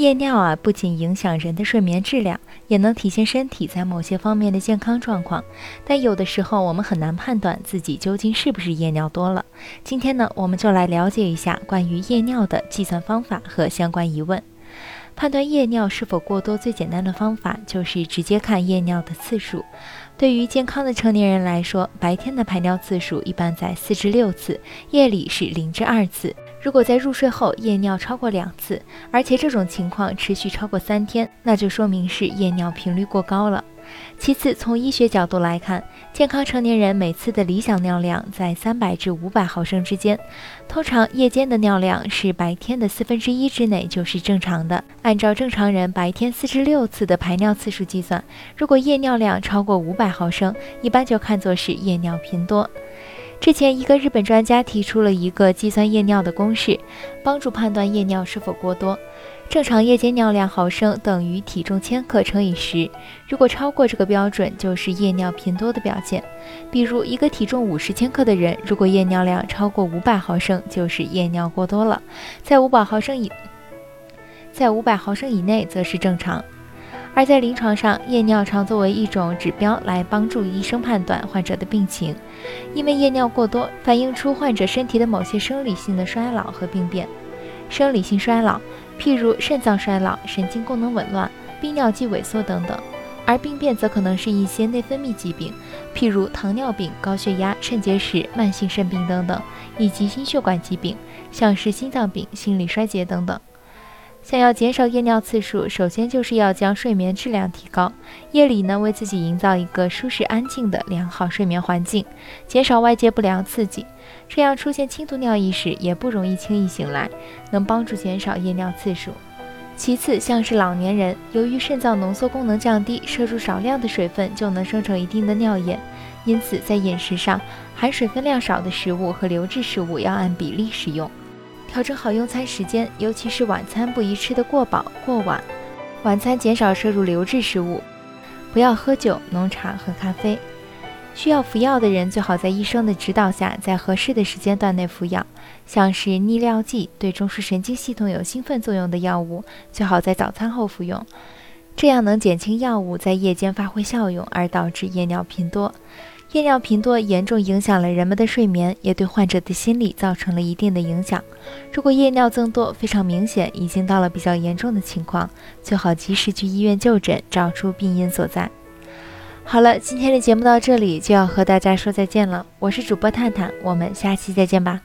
夜尿啊，不仅影响人的睡眠质量，也能体现身体在某些方面的健康状况。但有的时候，我们很难判断自己究竟是不是夜尿多了。今天呢，我们就来了解一下关于夜尿的计算方法和相关疑问。判断夜尿是否过多，最简单的方法就是直接看夜尿的次数。对于健康的成年人来说，白天的排尿次数一般在四至六次，夜里是零至二次。如果在入睡后夜尿超过两次，而且这种情况持续超过三天，那就说明是夜尿频率过高了。其次，从医学角度来看，健康成年人每次的理想尿量在三百至五百毫升之间，通常夜间的尿量是白天的四分之一之内就是正常的。按照正常人白天四至六次的排尿次数计算，如果夜尿量超过五百毫升，一般就看作是夜尿频多。之前，一个日本专家提出了一个计算夜尿的公式，帮助判断夜尿是否过多。正常夜间尿量毫升等于体重千克乘以十，如果超过这个标准，就是夜尿频多的表现。比如，一个体重五十千克的人，如果夜尿量超过五百毫升，就是夜尿过多了；在五百毫升以在五百毫升以内，则是正常。而在临床上，夜尿常作为一种指标来帮助医生判断患者的病情，因为夜尿过多反映出患者身体的某些生理性的衰老和病变。生理性衰老，譬如肾脏衰老、神经功能紊乱、泌尿肌萎缩等等；而病变则可能是一些内分泌疾病，譬如糖尿病、高血压、肾结石、慢性肾病等等，以及心血管疾病，像是心脏病、心力衰竭等等。想要减少夜尿次数，首先就是要将睡眠质量提高。夜里呢，为自己营造一个舒适安静的良好睡眠环境，减少外界不良刺激，这样出现轻度尿意时也不容易轻易醒来，能帮助减少夜尿次数。其次，像是老年人，由于肾脏浓缩功能降低，摄入少量的水分就能生成一定的尿液，因此在饮食上，含水分量少的食物和流质食物要按比例食用。调整好用餐时间，尤其是晚餐不宜吃得过饱过晚。晚餐减少摄入流质食物，不要喝酒、浓茶和咖啡。需要服药的人最好在医生的指导下，在合适的时间段内服药。像是利尿剂对中枢神经系统有兴奋作用的药物，最好在早餐后服用，这样能减轻药物在夜间发挥效用而导致夜尿频多。夜尿频多严重影响了人们的睡眠，也对患者的心理造成了一定的影响。如果夜尿增多非常明显，已经到了比较严重的情况，最好及时去医院就诊，找出病因所在。好了，今天的节目到这里就要和大家说再见了，我是主播探探，我们下期再见吧。